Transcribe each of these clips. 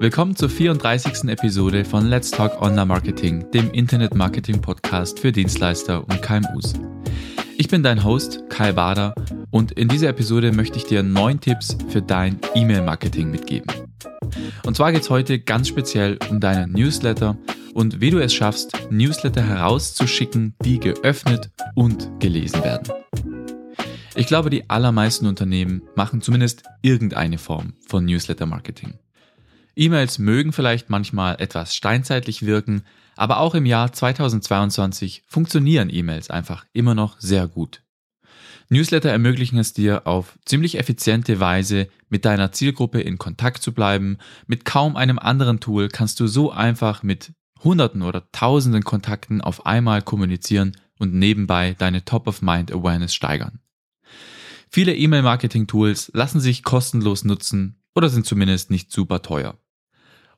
Willkommen zur 34. Episode von Let's Talk Online Marketing, dem Internet Marketing Podcast für Dienstleister und KMUs. Ich bin dein Host Kai Bader und in dieser Episode möchte ich dir neun Tipps für dein E-Mail-Marketing mitgeben. Und zwar geht es heute ganz speziell um deinen Newsletter und wie du es schaffst, Newsletter herauszuschicken, die geöffnet und gelesen werden. Ich glaube, die allermeisten Unternehmen machen zumindest irgendeine Form von Newsletter-Marketing. E-Mails mögen vielleicht manchmal etwas steinzeitlich wirken, aber auch im Jahr 2022 funktionieren E-Mails einfach immer noch sehr gut. Newsletter ermöglichen es dir auf ziemlich effiziente Weise mit deiner Zielgruppe in Kontakt zu bleiben. Mit kaum einem anderen Tool kannst du so einfach mit Hunderten oder Tausenden Kontakten auf einmal kommunizieren und nebenbei deine Top-of-Mind-Awareness steigern. Viele E-Mail-Marketing-Tools lassen sich kostenlos nutzen oder sind zumindest nicht super teuer.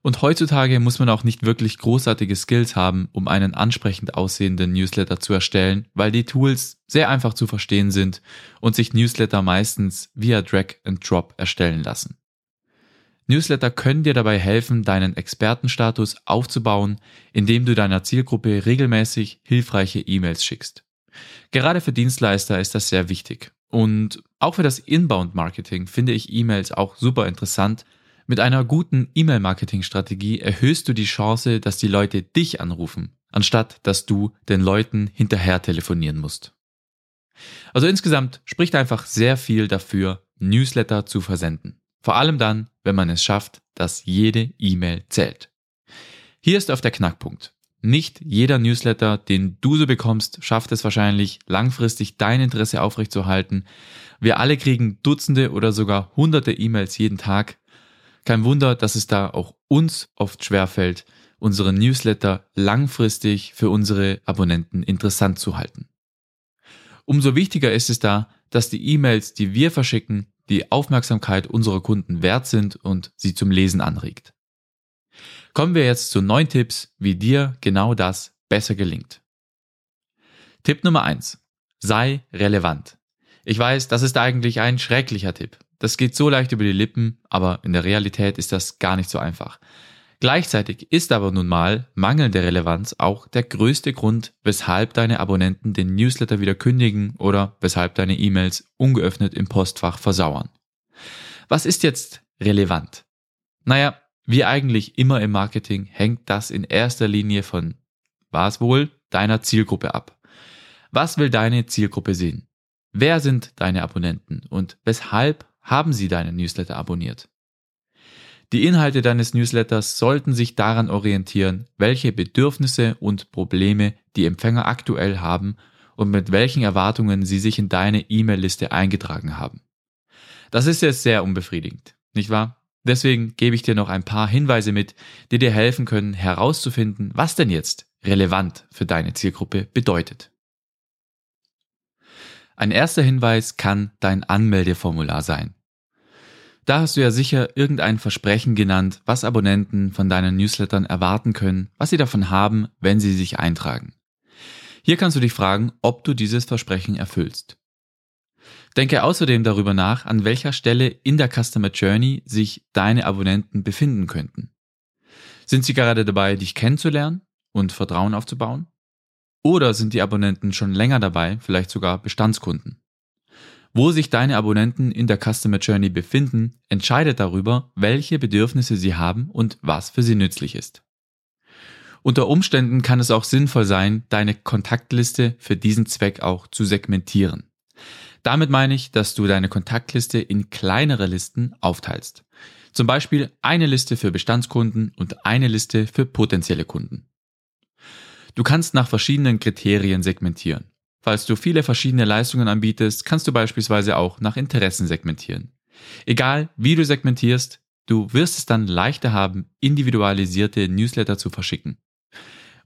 Und heutzutage muss man auch nicht wirklich großartige Skills haben, um einen ansprechend aussehenden Newsletter zu erstellen, weil die Tools sehr einfach zu verstehen sind und sich Newsletter meistens via Drag and Drop erstellen lassen. Newsletter können dir dabei helfen, deinen Expertenstatus aufzubauen, indem du deiner Zielgruppe regelmäßig hilfreiche E-Mails schickst. Gerade für Dienstleister ist das sehr wichtig. Und auch für das Inbound-Marketing finde ich E-Mails auch super interessant. Mit einer guten E-Mail-Marketing-Strategie erhöhst du die Chance, dass die Leute dich anrufen, anstatt dass du den Leuten hinterher telefonieren musst. Also insgesamt spricht einfach sehr viel dafür, Newsletter zu versenden. Vor allem dann, wenn man es schafft, dass jede E-Mail zählt. Hier ist auf der Knackpunkt. Nicht jeder Newsletter, den du so bekommst, schafft es wahrscheinlich langfristig dein Interesse aufrechtzuerhalten. Wir alle kriegen Dutzende oder sogar hunderte E-Mails jeden Tag. Kein Wunder, dass es da auch uns oft schwerfällt, unsere Newsletter langfristig für unsere Abonnenten interessant zu halten. Umso wichtiger ist es da, dass die E-Mails, die wir verschicken, die Aufmerksamkeit unserer Kunden wert sind und sie zum Lesen anregt. Kommen wir jetzt zu neun Tipps, wie dir genau das besser gelingt. Tipp Nummer eins: Sei relevant. Ich weiß, das ist eigentlich ein schrecklicher Tipp. Das geht so leicht über die Lippen, aber in der Realität ist das gar nicht so einfach. Gleichzeitig ist aber nun mal mangelnde Relevanz auch der größte Grund, weshalb deine Abonnenten den Newsletter wieder kündigen oder weshalb deine E-Mails ungeöffnet im Postfach versauern. Was ist jetzt relevant? Naja, wie eigentlich immer im Marketing hängt das in erster Linie von, was wohl, deiner Zielgruppe ab. Was will deine Zielgruppe sehen? Wer sind deine Abonnenten und weshalb haben sie deinen Newsletter abonniert? Die Inhalte deines Newsletters sollten sich daran orientieren, welche Bedürfnisse und Probleme die Empfänger aktuell haben und mit welchen Erwartungen sie sich in deine E-Mail-Liste eingetragen haben. Das ist jetzt sehr unbefriedigend, nicht wahr? Deswegen gebe ich dir noch ein paar Hinweise mit, die dir helfen können, herauszufinden, was denn jetzt relevant für deine Zielgruppe bedeutet. Ein erster Hinweis kann dein Anmeldeformular sein. Da hast du ja sicher irgendein Versprechen genannt, was Abonnenten von deinen Newslettern erwarten können, was sie davon haben, wenn sie sich eintragen. Hier kannst du dich fragen, ob du dieses Versprechen erfüllst. Denke außerdem darüber nach, an welcher Stelle in der Customer Journey sich deine Abonnenten befinden könnten. Sind sie gerade dabei, dich kennenzulernen und Vertrauen aufzubauen? Oder sind die Abonnenten schon länger dabei, vielleicht sogar Bestandskunden? Wo sich deine Abonnenten in der Customer Journey befinden, entscheidet darüber, welche Bedürfnisse sie haben und was für sie nützlich ist. Unter Umständen kann es auch sinnvoll sein, deine Kontaktliste für diesen Zweck auch zu segmentieren. Damit meine ich, dass du deine Kontaktliste in kleinere Listen aufteilst. Zum Beispiel eine Liste für Bestandskunden und eine Liste für potenzielle Kunden. Du kannst nach verschiedenen Kriterien segmentieren. Falls du viele verschiedene Leistungen anbietest, kannst du beispielsweise auch nach Interessen segmentieren. Egal wie du segmentierst, du wirst es dann leichter haben, individualisierte Newsletter zu verschicken.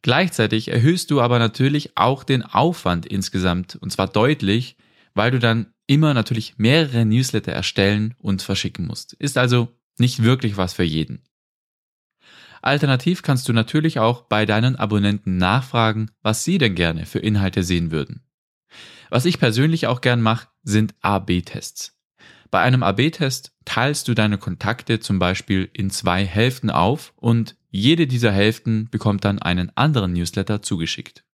Gleichzeitig erhöhst du aber natürlich auch den Aufwand insgesamt, und zwar deutlich, weil du dann immer natürlich mehrere Newsletter erstellen und verschicken musst. Ist also nicht wirklich was für jeden. Alternativ kannst du natürlich auch bei deinen Abonnenten nachfragen, was sie denn gerne für Inhalte sehen würden. Was ich persönlich auch gern mache, sind AB-Tests. Bei einem AB-Test teilst du deine Kontakte zum Beispiel in zwei Hälften auf und jede dieser Hälften bekommt dann einen anderen Newsletter zugeschickt.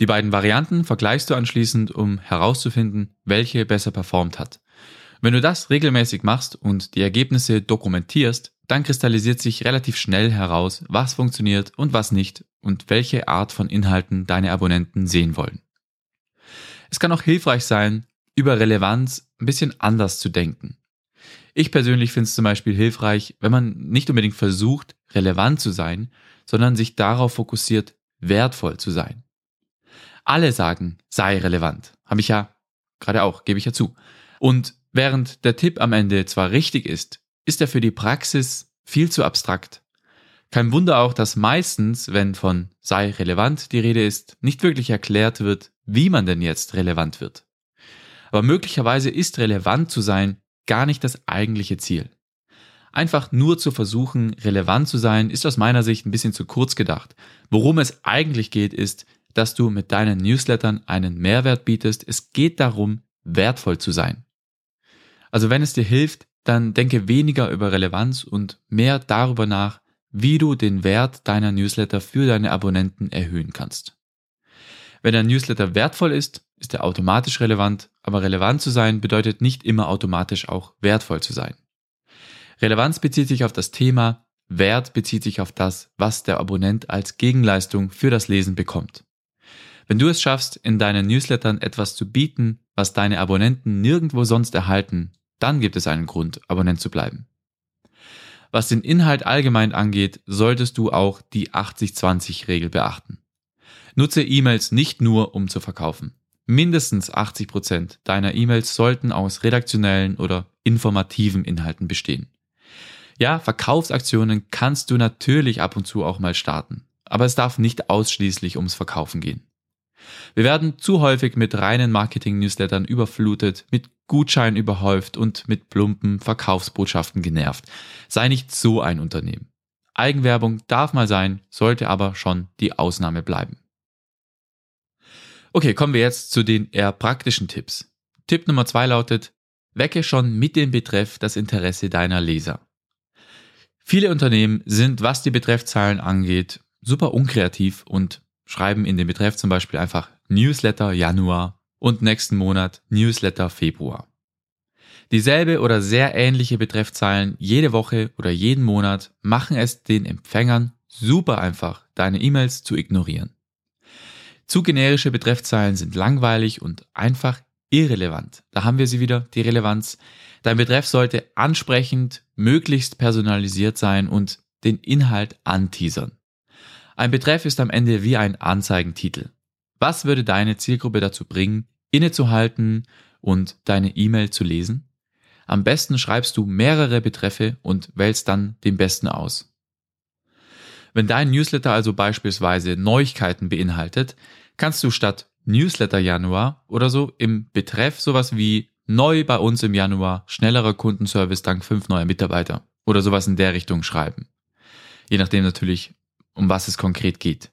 Die beiden Varianten vergleichst du anschließend, um herauszufinden, welche besser performt hat. Wenn du das regelmäßig machst und die Ergebnisse dokumentierst, dann kristallisiert sich relativ schnell heraus, was funktioniert und was nicht und welche Art von Inhalten deine Abonnenten sehen wollen. Es kann auch hilfreich sein, über Relevanz ein bisschen anders zu denken. Ich persönlich finde es zum Beispiel hilfreich, wenn man nicht unbedingt versucht, relevant zu sein, sondern sich darauf fokussiert, wertvoll zu sein. Alle sagen, sei relevant. Habe ich ja gerade auch, gebe ich ja zu. Und während der Tipp am Ende zwar richtig ist, ist er für die Praxis viel zu abstrakt. Kein Wunder auch, dass meistens, wenn von sei relevant die Rede ist, nicht wirklich erklärt wird, wie man denn jetzt relevant wird. Aber möglicherweise ist relevant zu sein gar nicht das eigentliche Ziel. Einfach nur zu versuchen, relevant zu sein, ist aus meiner Sicht ein bisschen zu kurz gedacht. Worum es eigentlich geht, ist, dass du mit deinen Newslettern einen Mehrwert bietest. Es geht darum, wertvoll zu sein. Also wenn es dir hilft, dann denke weniger über Relevanz und mehr darüber nach, wie du den Wert deiner Newsletter für deine Abonnenten erhöhen kannst. Wenn ein Newsletter wertvoll ist, ist er automatisch relevant, aber relevant zu sein bedeutet nicht immer automatisch auch wertvoll zu sein. Relevanz bezieht sich auf das Thema, Wert bezieht sich auf das, was der Abonnent als Gegenleistung für das Lesen bekommt. Wenn du es schaffst, in deinen Newslettern etwas zu bieten, was deine Abonnenten nirgendwo sonst erhalten, dann gibt es einen Grund, Abonnent zu bleiben. Was den Inhalt allgemein angeht, solltest du auch die 80-20-Regel beachten. Nutze E-Mails nicht nur, um zu verkaufen. Mindestens 80 Prozent deiner E-Mails sollten aus redaktionellen oder informativen Inhalten bestehen. Ja, Verkaufsaktionen kannst du natürlich ab und zu auch mal starten, aber es darf nicht ausschließlich ums Verkaufen gehen. Wir werden zu häufig mit reinen Marketing-Newslettern überflutet, mit Gutscheinen überhäuft und mit plumpen Verkaufsbotschaften genervt. Sei nicht so ein Unternehmen. Eigenwerbung darf mal sein, sollte aber schon die Ausnahme bleiben. Okay, kommen wir jetzt zu den eher praktischen Tipps. Tipp Nummer zwei lautet, wecke schon mit dem Betreff das Interesse deiner Leser. Viele Unternehmen sind, was die Betreffzahlen angeht, super unkreativ und schreiben in den Betreff zum Beispiel einfach Newsletter Januar und nächsten Monat Newsletter Februar. Dieselbe oder sehr ähnliche Betreffzahlen jede Woche oder jeden Monat machen es den Empfängern super einfach, deine E-Mails zu ignorieren. Zu generische Betreffzahlen sind langweilig und einfach irrelevant. Da haben wir sie wieder, die Relevanz. Dein Betreff sollte ansprechend, möglichst personalisiert sein und den Inhalt anteasern. Ein Betreff ist am Ende wie ein Anzeigentitel. Was würde deine Zielgruppe dazu bringen, innezuhalten und deine E-Mail zu lesen? Am besten schreibst du mehrere Betreffe und wählst dann den besten aus. Wenn dein Newsletter also beispielsweise Neuigkeiten beinhaltet, kannst du statt Newsletter Januar oder so im Betreff sowas wie neu bei uns im Januar, schnellerer Kundenservice dank fünf neuer Mitarbeiter oder sowas in der Richtung schreiben. Je nachdem natürlich, um was es konkret geht.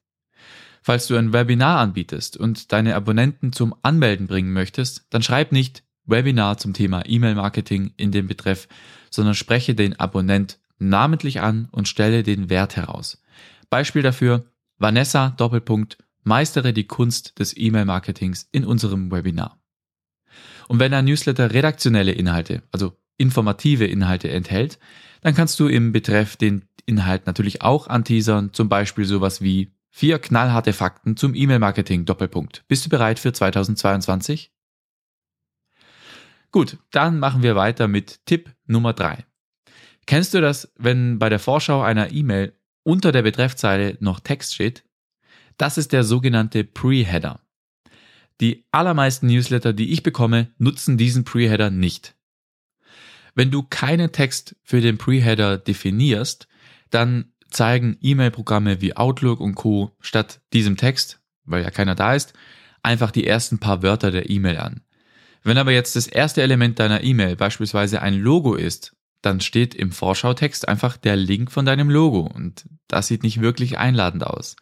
Falls du ein Webinar anbietest und deine Abonnenten zum Anmelden bringen möchtest, dann schreib nicht Webinar zum Thema E-Mail-Marketing in dem Betreff, sondern spreche den Abonnent namentlich an und stelle den Wert heraus. Beispiel dafür Vanessa Doppelpunkt meistere die Kunst des E-Mail-Marketings in unserem Webinar. Und wenn ein Newsletter redaktionelle Inhalte, also informative Inhalte enthält, dann kannst du im Betreff den Inhalt natürlich auch anteasern, zum Beispiel sowas wie vier knallharte Fakten zum E-Mail-Marketing Doppelpunkt. Bist du bereit für 2022? Gut, dann machen wir weiter mit Tipp Nummer drei. Kennst du das, wenn bei der Vorschau einer E-Mail unter der Betreffzeile noch Text steht? Das ist der sogenannte Pre-Header. Die allermeisten Newsletter, die ich bekomme, nutzen diesen Pre-Header nicht. Wenn du keinen Text für den Pre-Header definierst, dann zeigen E-Mail-Programme wie Outlook und Co. statt diesem Text, weil ja keiner da ist, einfach die ersten paar Wörter der E-Mail an. Wenn aber jetzt das erste Element deiner E-Mail beispielsweise ein Logo ist, dann steht im Vorschautext einfach der Link von deinem Logo und das sieht nicht wirklich einladend aus.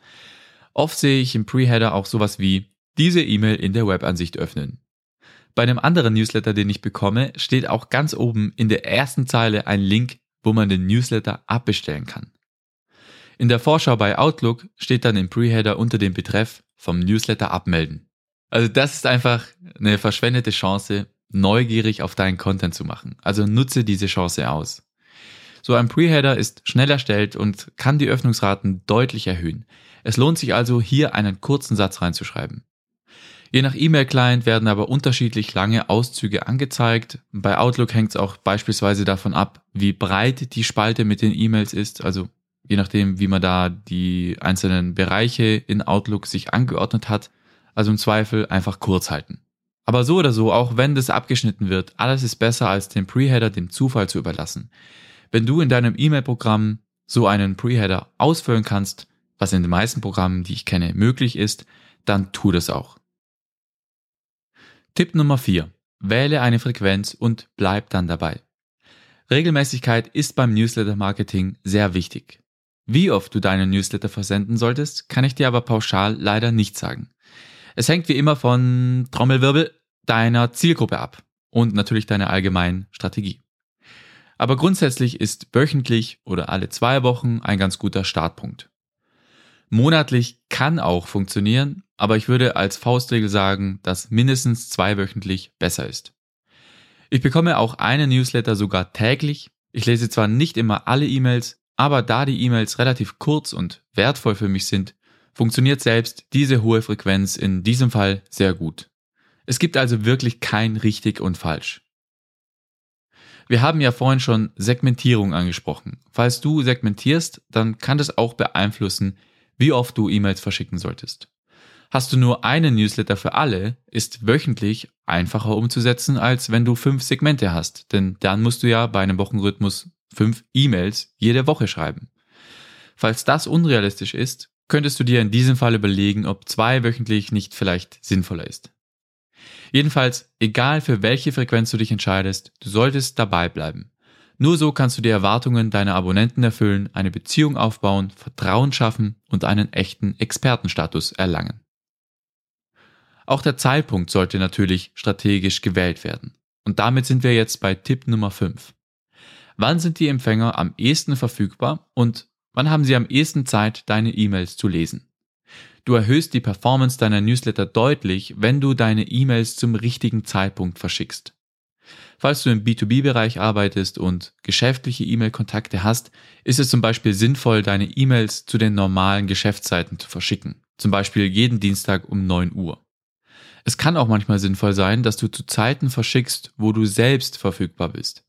Oft sehe ich im Pre-Header auch sowas wie diese E-Mail in der Webansicht öffnen. Bei einem anderen Newsletter, den ich bekomme, steht auch ganz oben in der ersten Zeile ein Link, wo man den Newsletter abbestellen kann. In der Vorschau bei Outlook steht dann im Preheader unter dem Betreff vom Newsletter abmelden. Also das ist einfach eine verschwendete Chance, neugierig auf deinen Content zu machen. Also nutze diese Chance aus. So ein Preheader ist schnell erstellt und kann die Öffnungsraten deutlich erhöhen. Es lohnt sich also, hier einen kurzen Satz reinzuschreiben. Je nach E-Mail-Client werden aber unterschiedlich lange Auszüge angezeigt. Bei Outlook hängt es auch beispielsweise davon ab, wie breit die Spalte mit den E-Mails ist, also je nachdem, wie man da die einzelnen Bereiche in Outlook sich angeordnet hat. Also im Zweifel einfach kurz halten. Aber so oder so, auch wenn das abgeschnitten wird, alles ist besser als den Preheader dem Zufall zu überlassen. Wenn du in deinem E-Mail-Programm so einen Preheader ausfüllen kannst, was in den meisten Programmen, die ich kenne, möglich ist, dann tu das auch. Tipp Nummer 4. Wähle eine Frequenz und bleib dann dabei. Regelmäßigkeit ist beim Newsletter-Marketing sehr wichtig. Wie oft du deinen Newsletter versenden solltest, kann ich dir aber pauschal leider nicht sagen. Es hängt wie immer von Trommelwirbel deiner Zielgruppe ab und natürlich deiner allgemeinen Strategie. Aber grundsätzlich ist wöchentlich oder alle zwei Wochen ein ganz guter Startpunkt. Monatlich kann auch funktionieren, aber ich würde als Faustregel sagen, dass mindestens zweiwöchentlich besser ist. Ich bekomme auch einen Newsletter sogar täglich. Ich lese zwar nicht immer alle E-Mails, aber da die E-Mails relativ kurz und wertvoll für mich sind, funktioniert selbst diese hohe Frequenz in diesem Fall sehr gut. Es gibt also wirklich kein richtig und falsch. Wir haben ja vorhin schon Segmentierung angesprochen. Falls du segmentierst, dann kann das auch beeinflussen, wie oft du E-Mails verschicken solltest. Hast du nur einen Newsletter für alle, ist wöchentlich einfacher umzusetzen, als wenn du fünf Segmente hast, denn dann musst du ja bei einem Wochenrhythmus fünf E-Mails jede Woche schreiben. Falls das unrealistisch ist, könntest du dir in diesem Fall überlegen, ob zwei wöchentlich nicht vielleicht sinnvoller ist. Jedenfalls, egal für welche Frequenz du dich entscheidest, du solltest dabei bleiben. Nur so kannst du die Erwartungen deiner Abonnenten erfüllen, eine Beziehung aufbauen, Vertrauen schaffen und einen echten Expertenstatus erlangen. Auch der Zeitpunkt sollte natürlich strategisch gewählt werden. Und damit sind wir jetzt bei Tipp Nummer 5. Wann sind die Empfänger am ehesten verfügbar und wann haben sie am ehesten Zeit, deine E-Mails zu lesen? Du erhöhst die Performance deiner Newsletter deutlich, wenn du deine E-Mails zum richtigen Zeitpunkt verschickst. Falls du im B2B-Bereich arbeitest und geschäftliche E-Mail-Kontakte hast, ist es zum Beispiel sinnvoll, deine E-Mails zu den normalen Geschäftszeiten zu verschicken. Zum Beispiel jeden Dienstag um 9 Uhr. Es kann auch manchmal sinnvoll sein, dass du zu Zeiten verschickst, wo du selbst verfügbar bist.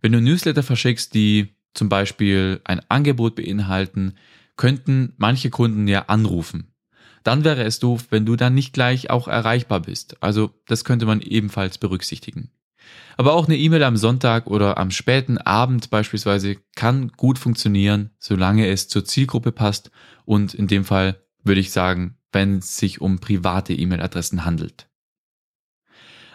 Wenn du Newsletter verschickst, die zum Beispiel ein Angebot beinhalten, könnten manche Kunden ja anrufen. Dann wäre es doof, wenn du dann nicht gleich auch erreichbar bist. Also das könnte man ebenfalls berücksichtigen. Aber auch eine E-Mail am Sonntag oder am späten Abend beispielsweise kann gut funktionieren, solange es zur Zielgruppe passt und in dem Fall würde ich sagen, wenn es sich um private E-Mail-Adressen handelt.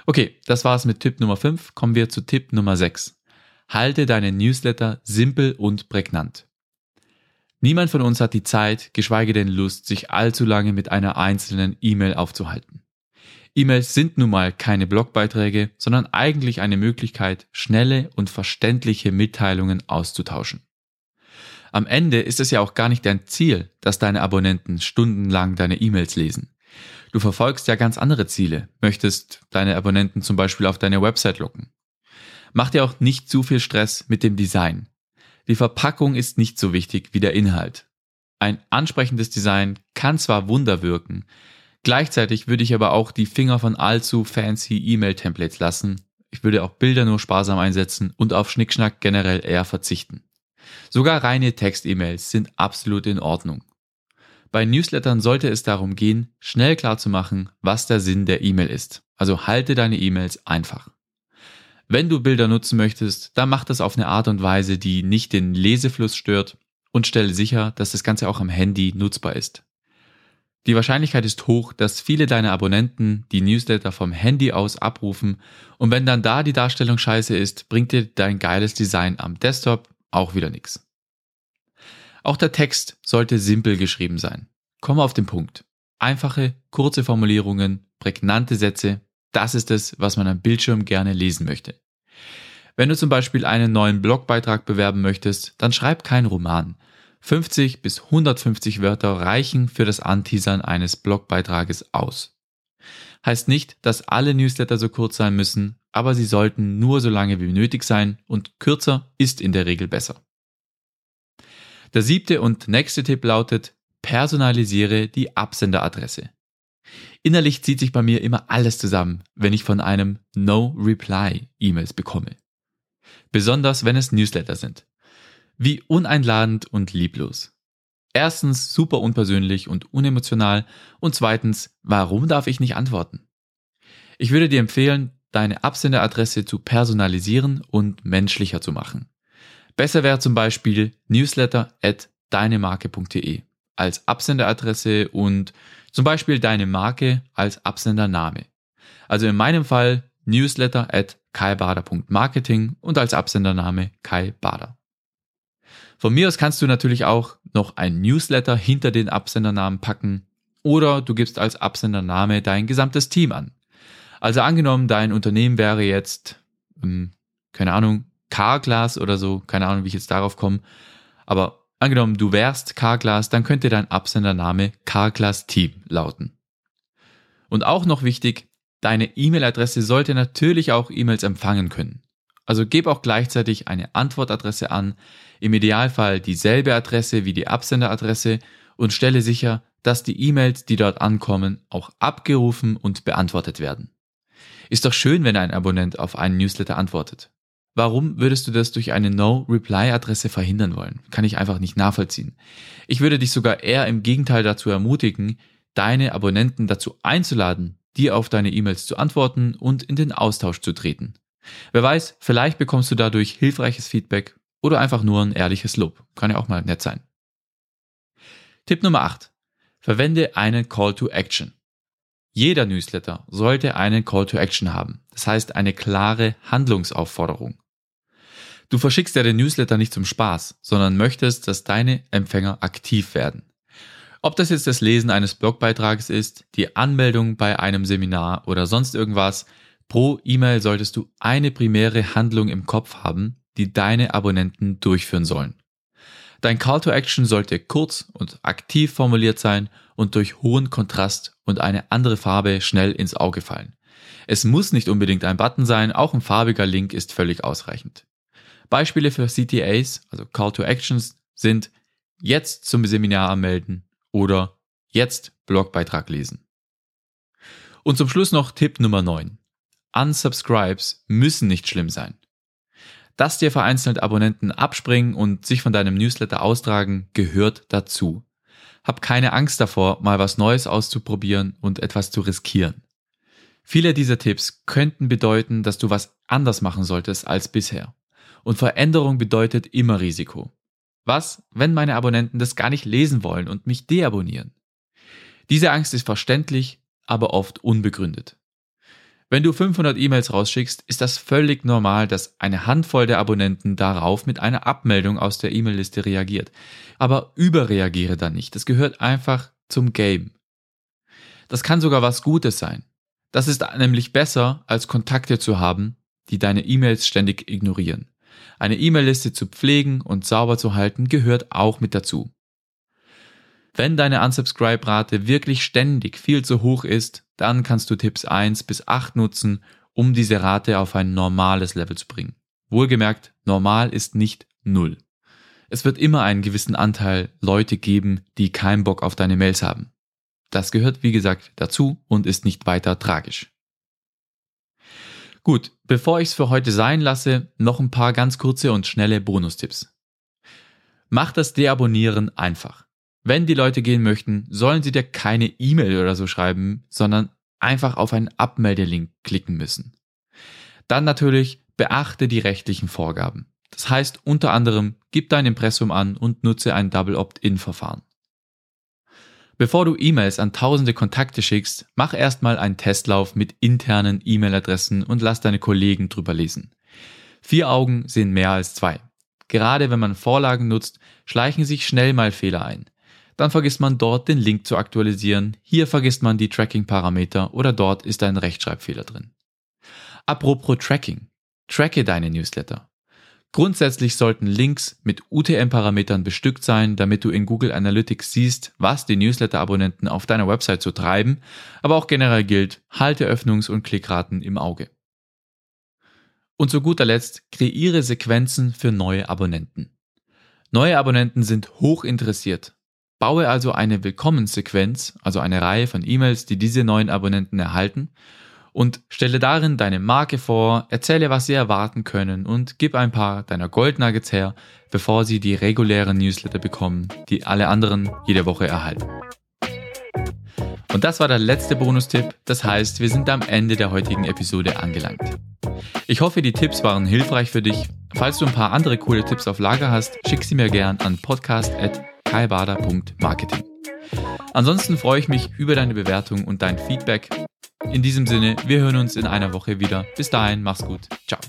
Okay, das war's mit Tipp Nummer 5. Kommen wir zu Tipp Nummer 6. Halte deine Newsletter simpel und prägnant. Niemand von uns hat die Zeit, geschweige denn Lust, sich allzu lange mit einer einzelnen E-Mail aufzuhalten. E-Mails sind nun mal keine Blogbeiträge, sondern eigentlich eine Möglichkeit, schnelle und verständliche Mitteilungen auszutauschen. Am Ende ist es ja auch gar nicht dein Ziel, dass deine Abonnenten stundenlang deine E-Mails lesen. Du verfolgst ja ganz andere Ziele, möchtest deine Abonnenten zum Beispiel auf deine Website locken. Mach dir auch nicht zu viel Stress mit dem Design. Die Verpackung ist nicht so wichtig wie der Inhalt. Ein ansprechendes Design kann zwar Wunder wirken, Gleichzeitig würde ich aber auch die Finger von allzu fancy E-Mail-Templates lassen. Ich würde auch Bilder nur sparsam einsetzen und auf Schnickschnack generell eher verzichten. Sogar reine Text-E-Mails sind absolut in Ordnung. Bei Newslettern sollte es darum gehen, schnell klarzumachen, was der Sinn der E-Mail ist. Also halte deine E-Mails einfach. Wenn du Bilder nutzen möchtest, dann mach das auf eine Art und Weise, die nicht den Lesefluss stört und stelle sicher, dass das Ganze auch am Handy nutzbar ist. Die Wahrscheinlichkeit ist hoch, dass viele deiner Abonnenten die Newsletter vom Handy aus abrufen und wenn dann da die Darstellung scheiße ist, bringt dir dein geiles Design am Desktop auch wieder nichts. Auch der Text sollte simpel geschrieben sein. Komme auf den Punkt. Einfache, kurze Formulierungen, prägnante Sätze, das ist es, was man am Bildschirm gerne lesen möchte. Wenn du zum Beispiel einen neuen Blogbeitrag bewerben möchtest, dann schreib keinen Roman. 50 bis 150 Wörter reichen für das Anteasern eines Blogbeitrages aus. Heißt nicht, dass alle Newsletter so kurz sein müssen, aber sie sollten nur so lange wie nötig sein und kürzer ist in der Regel besser. Der siebte und nächste Tipp lautet, personalisiere die Absenderadresse. Innerlich zieht sich bei mir immer alles zusammen, wenn ich von einem No-Reply E-Mails bekomme. Besonders wenn es Newsletter sind. Wie uneinladend und lieblos. Erstens super unpersönlich und unemotional und zweitens, warum darf ich nicht antworten? Ich würde dir empfehlen, deine Absenderadresse zu personalisieren und menschlicher zu machen. Besser wäre zum Beispiel newsletter at deinemarke.de als Absenderadresse und zum Beispiel deine Marke als Absendername. Also in meinem Fall newsletter at kaibader.marketing und als Absendername Kai Bader. Von mir aus kannst du natürlich auch noch ein Newsletter hinter den Absendernamen packen oder du gibst als Absendername dein gesamtes Team an. Also angenommen, dein Unternehmen wäre jetzt, ähm, keine Ahnung, Carglass oder so, keine Ahnung, wie ich jetzt darauf komme, aber angenommen, du wärst Carglass, dann könnte dein Absendername Carglass Team lauten. Und auch noch wichtig, deine E-Mail-Adresse sollte natürlich auch E-Mails empfangen können. Also gib auch gleichzeitig eine Antwortadresse an, im Idealfall dieselbe Adresse wie die Absenderadresse und stelle sicher, dass die E-Mails, die dort ankommen, auch abgerufen und beantwortet werden. Ist doch schön, wenn ein Abonnent auf einen Newsletter antwortet. Warum würdest du das durch eine No-Reply-Adresse verhindern wollen? Kann ich einfach nicht nachvollziehen. Ich würde dich sogar eher im Gegenteil dazu ermutigen, deine Abonnenten dazu einzuladen, dir auf deine E-Mails zu antworten und in den Austausch zu treten. Wer weiß, vielleicht bekommst du dadurch hilfreiches Feedback oder einfach nur ein ehrliches Lob. Kann ja auch mal nett sein. Tipp Nummer 8. Verwende einen Call to Action. Jeder Newsletter sollte einen Call to Action haben. Das heißt eine klare Handlungsaufforderung. Du verschickst ja den Newsletter nicht zum Spaß, sondern möchtest, dass deine Empfänger aktiv werden. Ob das jetzt das Lesen eines Blogbeitrags ist, die Anmeldung bei einem Seminar oder sonst irgendwas, pro E-Mail solltest du eine primäre Handlung im Kopf haben, die deine Abonnenten durchführen sollen. Dein Call to Action sollte kurz und aktiv formuliert sein und durch hohen Kontrast und eine andere Farbe schnell ins Auge fallen. Es muss nicht unbedingt ein Button sein, auch ein farbiger Link ist völlig ausreichend. Beispiele für CTAs, also Call to Actions, sind jetzt zum Seminar anmelden, oder jetzt Blogbeitrag lesen. Und zum Schluss noch Tipp Nummer 9. Unsubscribes müssen nicht schlimm sein. Dass dir vereinzelt Abonnenten abspringen und sich von deinem Newsletter austragen, gehört dazu. Hab keine Angst davor, mal was Neues auszuprobieren und etwas zu riskieren. Viele dieser Tipps könnten bedeuten, dass du was anders machen solltest als bisher. Und Veränderung bedeutet immer Risiko. Was, wenn meine Abonnenten das gar nicht lesen wollen und mich deabonnieren? Diese Angst ist verständlich, aber oft unbegründet. Wenn du 500 E-Mails rausschickst, ist das völlig normal, dass eine Handvoll der Abonnenten darauf mit einer Abmeldung aus der E-Mail-Liste reagiert. Aber überreagiere dann nicht. Das gehört einfach zum Game. Das kann sogar was Gutes sein. Das ist nämlich besser, als Kontakte zu haben, die deine E-Mails ständig ignorieren. Eine E-Mail-Liste zu pflegen und sauber zu halten gehört auch mit dazu. Wenn deine Unsubscribe-Rate wirklich ständig viel zu hoch ist, dann kannst du Tipps 1 bis 8 nutzen, um diese Rate auf ein normales Level zu bringen. Wohlgemerkt, normal ist nicht null. Es wird immer einen gewissen Anteil Leute geben, die keinen Bock auf deine Mails haben. Das gehört, wie gesagt, dazu und ist nicht weiter tragisch. Gut, bevor ich es für heute sein lasse, noch ein paar ganz kurze und schnelle Bonustipps. Mach das Deabonnieren einfach. Wenn die Leute gehen möchten, sollen sie dir keine E-Mail oder so schreiben, sondern einfach auf einen Abmeldelink klicken müssen. Dann natürlich beachte die rechtlichen Vorgaben. Das heißt unter anderem, gib dein Impressum an und nutze ein Double Opt-in-Verfahren. Bevor du E-Mails an tausende Kontakte schickst, mach erstmal einen Testlauf mit internen E-Mail-Adressen und lass deine Kollegen drüber lesen. Vier Augen sehen mehr als zwei. Gerade wenn man Vorlagen nutzt, schleichen sich schnell mal Fehler ein. Dann vergisst man dort den Link zu aktualisieren, hier vergisst man die Tracking-Parameter oder dort ist ein Rechtschreibfehler drin. Apropos Tracking. Tracke deine Newsletter. Grundsätzlich sollten Links mit UTM-Parametern bestückt sein, damit du in Google Analytics siehst, was die Newsletter-Abonnenten auf deiner Website so treiben, aber auch generell gilt, halte Öffnungs- und Klickraten im Auge. Und zu guter Letzt, kreiere Sequenzen für neue Abonnenten. Neue Abonnenten sind hoch interessiert. Baue also eine Willkommenssequenz, also eine Reihe von E-Mails, die diese neuen Abonnenten erhalten und stelle darin deine Marke vor, erzähle, was sie erwarten können und gib ein paar deiner Goldnuggets her, bevor sie die regulären Newsletter bekommen, die alle anderen jede Woche erhalten. Und das war der letzte Bonustipp, das heißt, wir sind am Ende der heutigen Episode angelangt. Ich hoffe, die Tipps waren hilfreich für dich. Falls du ein paar andere coole Tipps auf Lager hast, schick sie mir gern an podcast.kaibader.marketing. Ansonsten freue ich mich über deine Bewertung und dein Feedback in diesem Sinne, wir hören uns in einer Woche wieder. Bis dahin, mach's gut. Ciao.